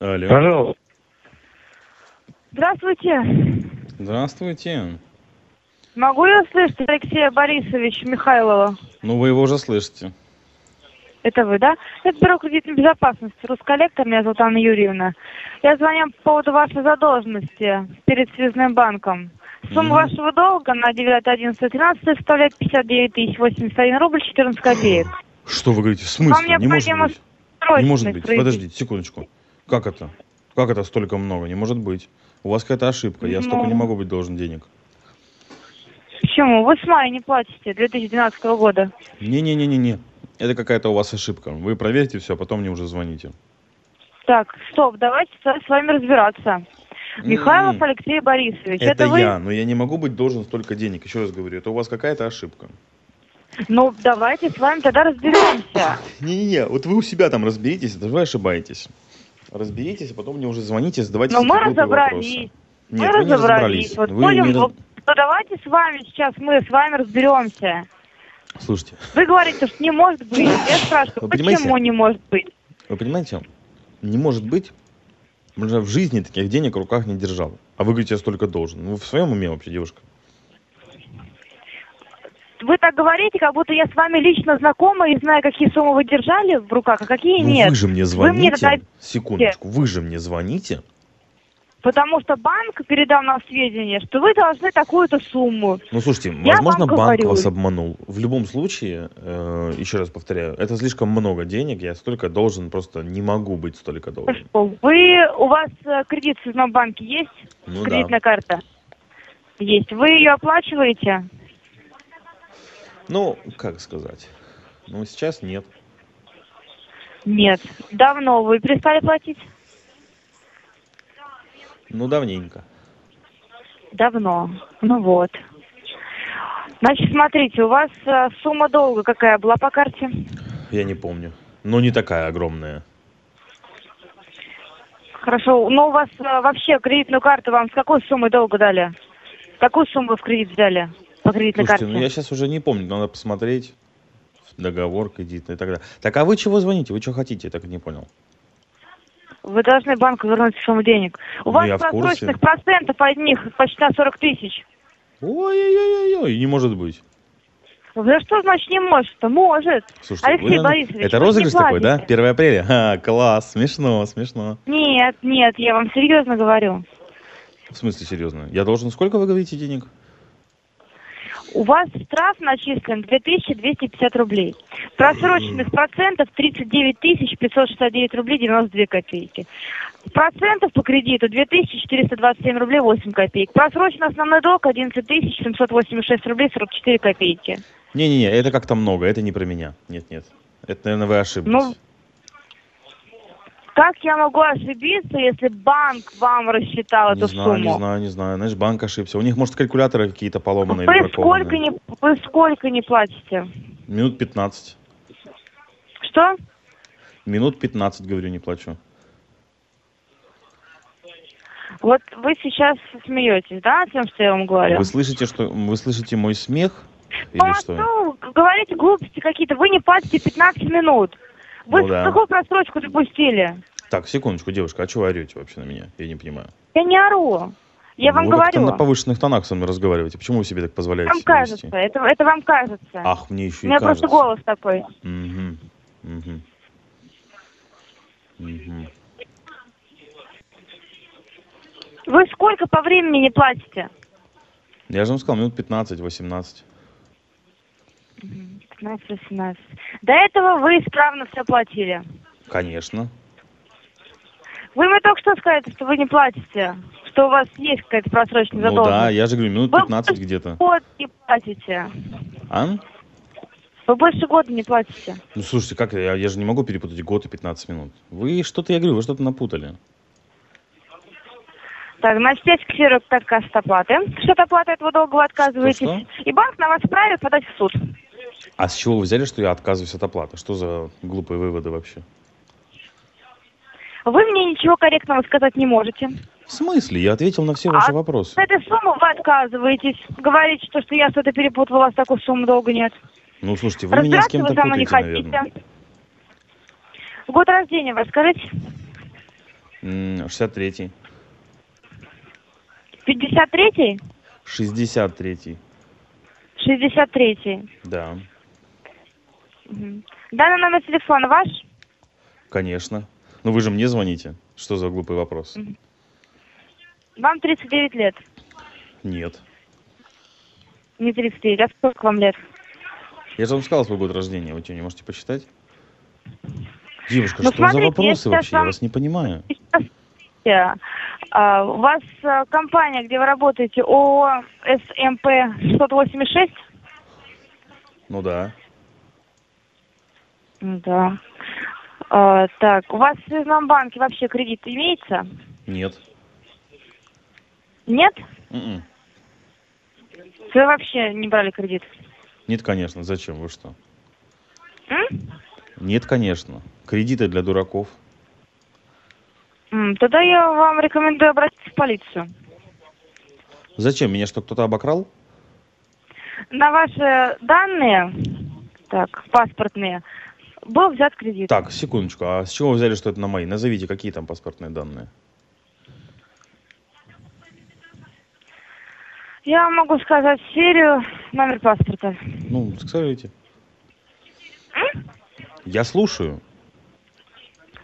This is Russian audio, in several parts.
Алло. Пожалуйста. Здравствуйте. Здравствуйте. Могу я услышать Алексея Борисовича Михайлова? Ну, вы его уже слышите. Это вы, да? Это Бюро кредитной безопасности. Русколлектор, меня зовут Анна Юрьевна. Я звоню по поводу вашей задолженности перед связным банком. Сумма Мгм. вашего долга на 9.11.13 составляет 59 тысяч 81 рубль 14 копеек. Что вы говорите? В смысле? Вам Не может необходимо быть. Не может быть. Подождите, секундочку. Как это? Как это столько много? Не может быть. У вас какая-то ошибка. Я столько Ну. не могу быть должен денег. Почему? Вы с мая не платите 2012 года. Не-не-не-не-не. Это какая-то у вас ошибка. Вы проверьте все, а потом мне уже звоните. Так, стоп, давайте с вами разбираться. Михайлов М, Алексей Борисович, Это, это, вы? я, но я не могу быть должен столько денег. Еще раз говорю, это у вас какая-то ошибка. Ну, давайте с вами тогда разберемся. Не-не-не, вот вы у себя там разберитесь, это вы ошибаетесь. Разберитесь, а потом мне уже звоните, задавайте Но мы разобрались. вопросы. Мы Нет, вы не разобрались. Вот Вы понял, не ну давайте с вами сейчас мы с вами разберемся. Слушайте, Вы говорите, что не может быть. Я спрашиваю, Вы понимаете? почему не может быть? вы понимаете, не может быть, мы в жизни таких денег в руках не держал. А вы говорите, я столько должен. Ну, Вы в своем уме вообще, девушка? Вы так говорите, как будто я с вами лично знакома и знаю, какие суммы вы держали в руках, а какие Ну, нет. вы же мне Вы мне звоните. тогда- Секундочку, вы же мне звоните. Потому что банк передал нам сведения, что вы должны такую-то сумму. Ну, слушайте, Я возможно, банк говорю. вас обманул. В любом случае, э, еще раз повторяю, это слишком много денег, я столько должен, просто не могу быть столько должен. Вы, у вас э, кредит в банке есть? Ну Кредитная да. карта? Есть. Вы ее оплачиваете? Ну, как сказать? Ну, сейчас нет. Нет. Давно вы перестали платить? Ну, давненько. Давно. Ну вот. Значит, смотрите, у вас э, сумма долга какая была по карте? Я не помню. Но не такая огромная. Хорошо. Но у вас э, вообще кредитную карту вам с какой суммой долга дали? Какую сумму вы в кредит взяли по кредитной Слушайте, карте? ну я сейчас уже не помню, надо посмотреть договор кредитный и так далее. Так, а вы чего звоните? Вы что хотите? Я так и не понял. Вы должны банку вернуть сумму денег. У Ну, вас я в курсе. просроченных процентов одних почти на 40 тысяч. Ой-ой-ой-ой, не может быть. Да что значит не может-то? Может. Слушайте, Алексей вы- Борисович, это вы розыгрыш не такой, да? платите. 1 апреля? Ха, класс, смешно, смешно. Нет, нет, я вам серьезно говорю. В смысле, серьезно? Я должен сколько, вы говорите, денег? У вас штраф начислен 2250 рублей. Просроченных процентов 39 569 рублей 92 копейки. Процентов по кредиту 2427 рублей 8 копеек. Просроченный основной долг 11 786 рублей 44 копейки. Не-не-не, это как-то много, это не про меня. Нет-нет. Это, наверное, вы ошиблись. Ну, Как я могу ошибиться, если банк вам рассчитал не эту знаю, сумму? не знаю, не знаю. Знаешь, банк ошибся. У них, может, калькуляторы какие-то поломанные или Вы сколько, не, вы сколько не платите? Минут 15. Что? Минут 15, говорю, не плачу. Вот вы сейчас смеетесь, да, тем, что я вам говорю? Вы слышите, что вы слышите мой смех? Ну, Или а что? вы говорите глупости какие-то? Вы не платите 15 минут. Вы Ну да. какую просрочку допустили? Так, секундочку, девушка, а чего вы орете вообще на меня? Я не понимаю. Я не ору. Я вам Ну, вы говорю. на повышенных тонах со мной разговариваете. Почему вы себе так позволяете Вам кажется. вести? Это, это вам кажется. Ах, мне еще У и меня кажется. просто голос такой. Мгм, мгм. Мгм. Вы сколько по времени не платите? Я же вам сказал, минут 15-18. 15-18. До этого вы исправно все платили. Конечно. Вы мне только что сказали, что вы не платите. Что у вас есть какая-то просроченная Ну задолженность. да, я же говорю, минут Вы 15 где-то. год не платите. А? Вы больше года не платите. Ну слушайте, как я, я же не могу перепутать год и 15 минут. Вы что-то, я говорю, вы что-то напутали. Так, значит, я фиксирую отказ от оплаты. Что от оплаты этого долга вы отказываетесь. Что-что? И банк на вас вправе подать в суд. А с чего вы взяли, что я отказываюсь от оплаты? Что за глупые выводы вообще? Вы мне ничего корректного сказать не можете. В смысле? Я ответил на все ваши А вопросы. С этой суммы вы отказываетесь. Говорите, что, что я что-то перепутала, у вас такой суммы долго нет. Ну, слушайте, вы меня с кем-то мной не путаете, хотите. наверное. Год рождения вы скажите? М, 63-й. 53-й? 63-й. 63-й. Да, Мгм. Данный номер телефона ваш? конечно. Ну вы же мне звоните. Что за глупый вопрос? Вам 39 лет. Нет. Не 39, а сколько вам лет? Я же вам сказал свой год рождения. Вы что, не можете посчитать? Девушка, Ну, что за смотрите, я вопросы сейчас вообще? Я вам- вас не понимаю. Сейчас, а, у вас а, компания, где вы работаете, ООО СМП 686? Ну да. Да. А, так, у вас в Связном банке вообще кредит имеется? Нет. Нет? М-м. Вы вообще не брали кредит? Нет, конечно. Зачем? Вы что? М? Нет, конечно. Кредиты для дураков. М, Тогда я вам рекомендую обратиться в полицию. Зачем? Меня что, кто-то обокрал? На ваши данные, так, паспортные, был взят кредит. Так, секундочку. А с чего вы взяли, что это на мои? Назовите, какие там паспортные данные? Я могу сказать серию, номер паспорта. Ну, скажите. Я слушаю.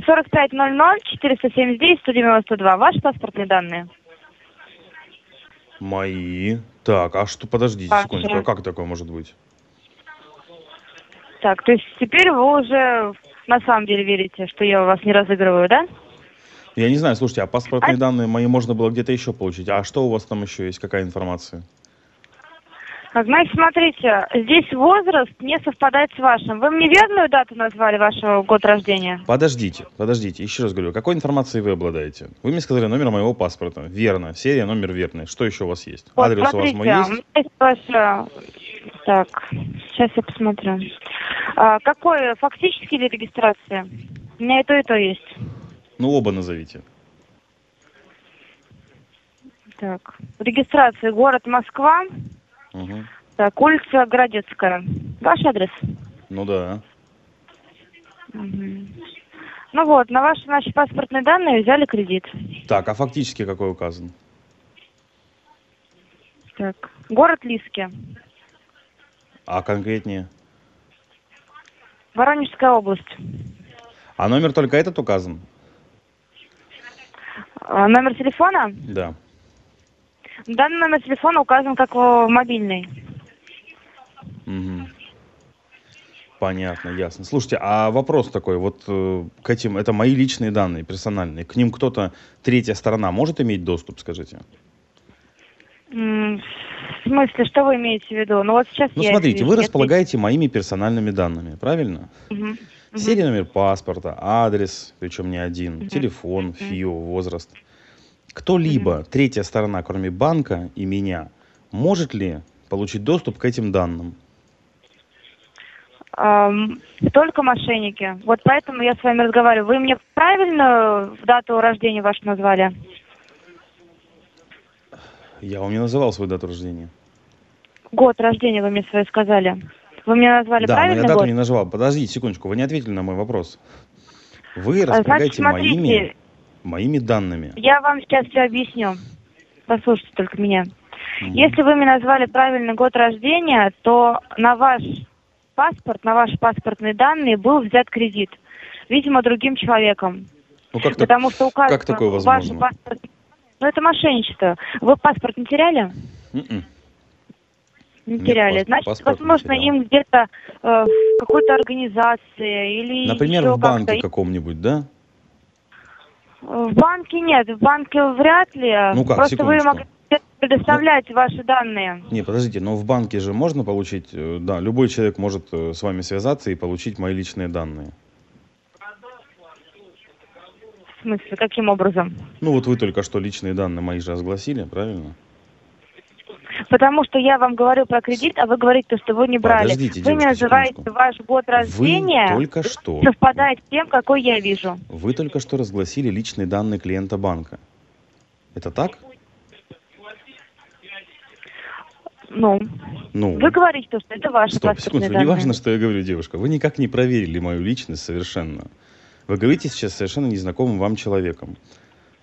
4500 479 192. Ваши паспортные данные? Мои. Так, а что, подождите Ваши. секундочку, а как такое может быть? Так, то есть теперь вы уже на самом деле верите, что я вас не разыгрываю, да? Я не знаю, слушайте, а паспортные А- данные мои можно было где-то еще получить. А что у вас там еще есть? Какая информация? Значит, смотрите, здесь возраст не совпадает с вашим. Вы мне верную дату назвали вашего год рождения? Подождите, подождите, еще раз говорю, какой информацией вы обладаете? Вы мне сказали номер моего паспорта. Верно, серия, номер верный. Что еще у вас есть? Вот, Адрес у вас смотрите, мой а, есть? у меня есть ваша... Так, сейчас я посмотрю. А, какой, фактически или регистрация? У меня и то, и то есть. Ну, оба назовите. Так, регистрация, город Москва, Мгм. так, улица Городецкая. Ваш адрес? Ну да. Мгм. Ну вот, на ваши, значит, паспортные данные взяли кредит. Так, а фактически какой указан? Так, город Лиски, А конкретнее? Воронежская область. А номер только этот указан? А, номер телефона? Да. Данный номер телефона указан как мобильный. Мгм. Понятно, ясно. Слушайте, а вопрос такой, вот э, к этим, это мои личные данные, персональные, к ним кто-то, третья сторона может иметь доступ, скажите? М, В смысле, что вы имеете в виду? Ну вот сейчас Ну, смотрите, это вы вижу. располагаете моими персональными данными, правильно? Мгм. Серия номер паспорта, адрес, причем не один, Мгм. телефон, ФИО, возраст. Кто-либо, третья сторона, кроме банка и меня, может ли получить доступ к этим данным? Ам, Только мошенники. Вот поэтому я с вами разговариваю. Вы мне правильно дату рождения вашу назвали? Я вам не называл свою дату рождения. Год рождения вы мне свой сказали. Вы мне назвали да, но я правильный дату год? не называл. Подождите секундочку, вы не ответили на мой вопрос. Вы А, Значит, располагаете моими, смотрите, моими данными. я вам сейчас все объясню. Послушайте только меня. Мгм. Если вы мне назвали правильный год рождения, то на ваш паспорт, на ваши паспортные данные был взят кредит. Видимо, другим человеком. Ну как так? Потому что указано как такое возможно? паспорт. Ну, это мошенничество. Вы паспорт не теряли? М-м. Не Нет, теряли. пас- Значит, паспорт не возможно, терял. им где-то э, в какой-то организации или Например, в банке каком-нибудь, да? В банке нет, в банке вряд ли. Ну как, Просто вы секундочку. могли предоставлять ваши данные. Не, подождите, но в банке же можно получить, э, да, любой человек может э, с вами связаться и получить мои личные данные. В смысле, каким образом? Ну вот вы только что личные данные мои же разгласили, правильно? Потому что я вам говорю про кредит, а вы говорите, что вы не брали. Подождите, вы мне называете секундочку. ваш год рождения, Вы только что, совпадает с тем, какой я вижу. вы только что разгласили личные данные клиента банка. Это так? Ну, Ну, вы говорите, что это ваши стоп, паспортные секундочку, не данные. важно, что я говорю, девушка. Вы никак не проверили мою личность совершенно. Вы говорите сейчас совершенно незнакомым вам человеком.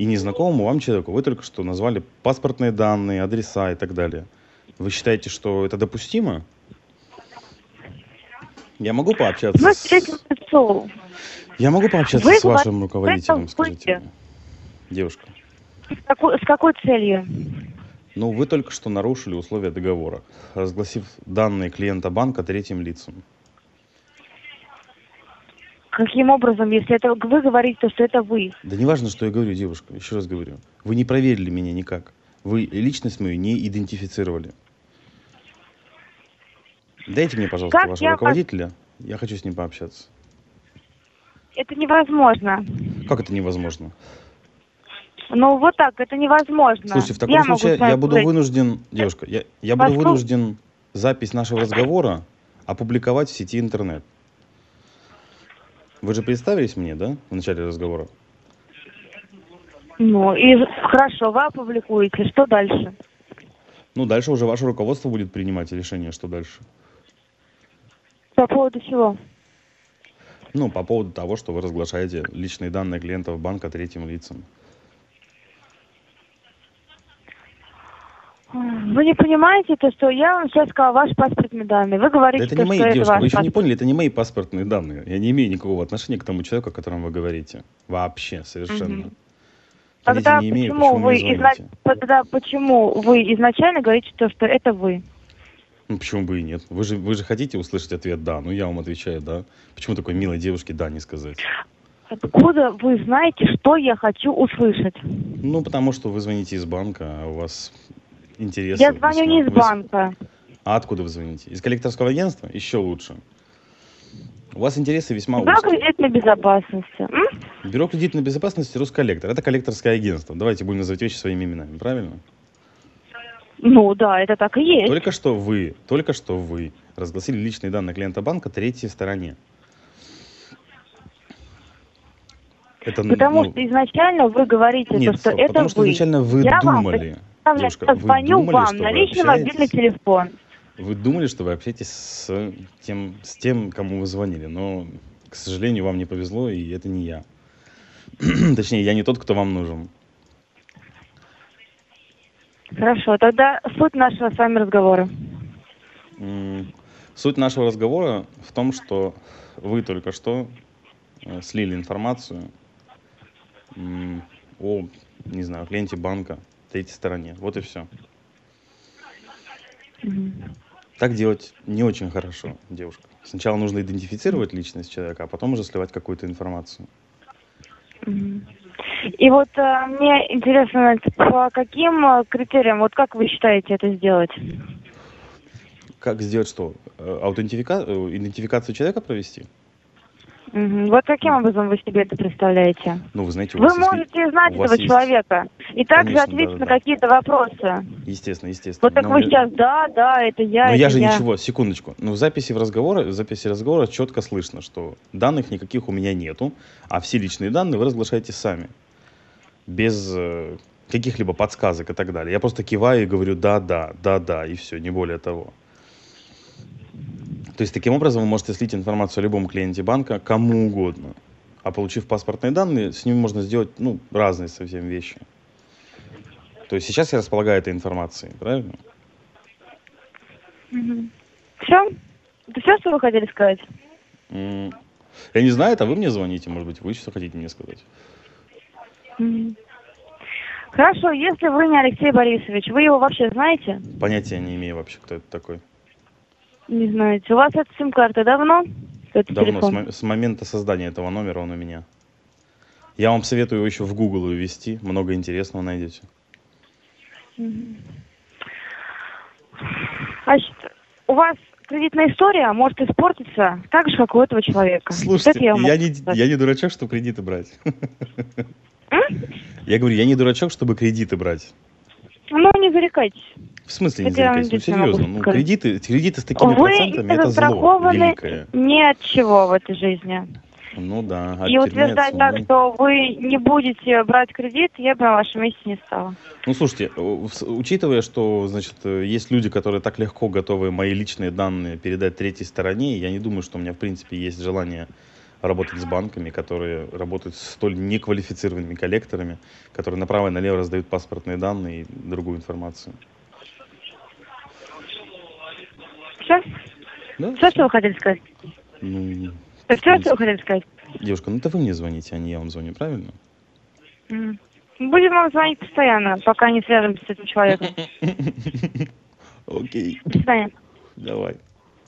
И незнакомому вам человеку. Вы только что назвали паспортные данные, адреса и так далее. Вы считаете, что это допустимо? Я могу пообщаться Мы с... Я могу пообщаться Вы с вашим руководителем, скажите мне? Девушка, С какой, с какой целью? ну вы только что нарушили условия договора, разгласив данные клиента банка третьим лицам. Каким образом, если это вы говорите, то что это вы? Да не важно, что я говорю, девушка, еще раз говорю. Вы не проверили меня никак. Вы личность мою не идентифицировали. Дайте мне, пожалуйста, Как вашего я вас- руководителя. Я хочу с ним пообщаться. Это невозможно. Как это невозможно? Ну вот так, это невозможно. Слушайте, в таком Я случае я буду говорить. вынужден, девушка, я, я буду вынужден запись нашего разговора опубликовать в сети интернет. Вы же представились мне, да, в начале разговора? Ну и хорошо, вы опубликуете. Что дальше? Ну, дальше уже ваше руководство будет принимать решение, что дальше. По поводу чего? Ну, по поводу того, что вы разглашаете личные данные клиентов банка третьим лицам. Вы не понимаете то, что я вам сейчас сказала ваши паспортные данные. Вы Да говорите, это то, не мои, что это девушка, ваш вы еще не паспорт. поняли, это не мои паспортные данные. Я не имею никакого отношения к тому человеку, о котором вы говорите. Вообще, совершенно. Понятия Тогда не имею, почему почему вы изна- тогда почему вы изначально говорите то, что это вы? Ну, почему бы и нет? Вы же, вы же хотите услышать ответ «да». Ну, я вам отвечаю «да». Почему такой милой девушке «да» не сказать? Откуда вы знаете, что я хочу услышать? Ну, потому что вы звоните из банка, а у вас интересы... я звоню не из банка. А откуда вы звоните? Из коллекторского агентства? Еще лучше. У вас интересы весьма Бюро узкие. кредитной безопасности. М? Бюро кредитной безопасности «Росколлектор». Это коллекторское агентство. Давайте будем называть вещи своими именами, правильно? Ну да, это так и есть. Только что вы, только что вы разгласили личные данные клиента банка третьей стороне. Это, Потому ну, что изначально вы говорите, нет, то, что стоп, это потому что вы. изначально вы Я вам думали, представляю, девушка, что вы звоню думали, вам на личный мобильный телефон. Вы думали, что вы общаетесь с тем, с тем, кому вы звонили, но, к сожалению, вам не повезло, и это не я. Точнее, я не тот, кто вам нужен. Хорошо, тогда суть нашего с вами разговора. Суть нашего разговора в том, что вы только что э, слили информацию о, не знаю, клиенте банка третьей стороне. Вот и все. Мгм. Так делать не очень хорошо, девушка. Сначала нужно идентифицировать личность человека, а потом уже сливать какую-то информацию. Мгм. И вот э, мне интересно, по каким э, критериям, вот как вы считаете это сделать? Как сделать что? Э, Аутентифика... э, Идентификацию человека провести? Вот каким образом вы себе это представляете? Ну, вы знаете, у Вы вас есть ли- можете знать у этого есть- человека и также Конечно, ответить да, на да. какие-то вопросы. Естественно, естественно. Вот так Но вы я- сейчас, да, да, это я, Но это я же я. ничего, секундочку. Ну, в записи в разговора, в записи разговора четко слышно, что данных никаких у меня нету, а все личные данные вы разглашаете сами. Без э, каких-либо подсказок и так далее. Я просто киваю и говорю да, да, да, да, и все, не более того. То есть таким образом вы можете слить информацию о любом клиенте банка кому угодно. А получив паспортные данные, с ними можно сделать ну, разные совсем вещи. То есть сейчас я располагаю этой информацией, правильно? Все? Это все, что вы хотели сказать? М, Я не знаю, это вы мне звоните, может быть, вы что хотите мне сказать? Хорошо, если вы не Алексей Борисович, вы его вообще знаете? Понятия не имею вообще, кто это такой. Не знаете. У вас эта сим-карта давно? Это Давно, с, телефон? мо- с момента создания этого номера он у меня. Я вам советую его еще в Google ввести, много интересного найдете. Значит, у вас кредитная история может испортиться так же, как у этого человека. Слушайте, Это я, я, не, сказать. я не дурачок, чтобы кредиты брать. Я говорю, я не дурачок, чтобы кредиты брать. Ну, не зарекайтесь. В смысле не Это я вам зарекаюсь? Ну, серьезно, ну, кредиты, кредиты с такими Вы процентами, это зло великое. ни от чего в этой жизни. Ну да, от И утверждать так, что вы не будете брать кредит, я бы на вашем месте не стала. Ну, слушайте, э, учитывая, что, значит, э, есть люди, которые так легко готовы мои личные данные передать третьей стороне, я не думаю, что у меня, в принципе, есть желание работать с банками, которые работают с столь неквалифицированными коллекторами, которые направо и налево раздают паспортные данные и другую информацию. Все? Да, Все, что вы хотели сказать? Ну, Все, что вы хотели сказать? девушка, ну это вы мне звоните, а не я вам звоню, правильно? Будем вам звонить постоянно, пока не свяжемся с этим человеком. Окей, До свидания. давай.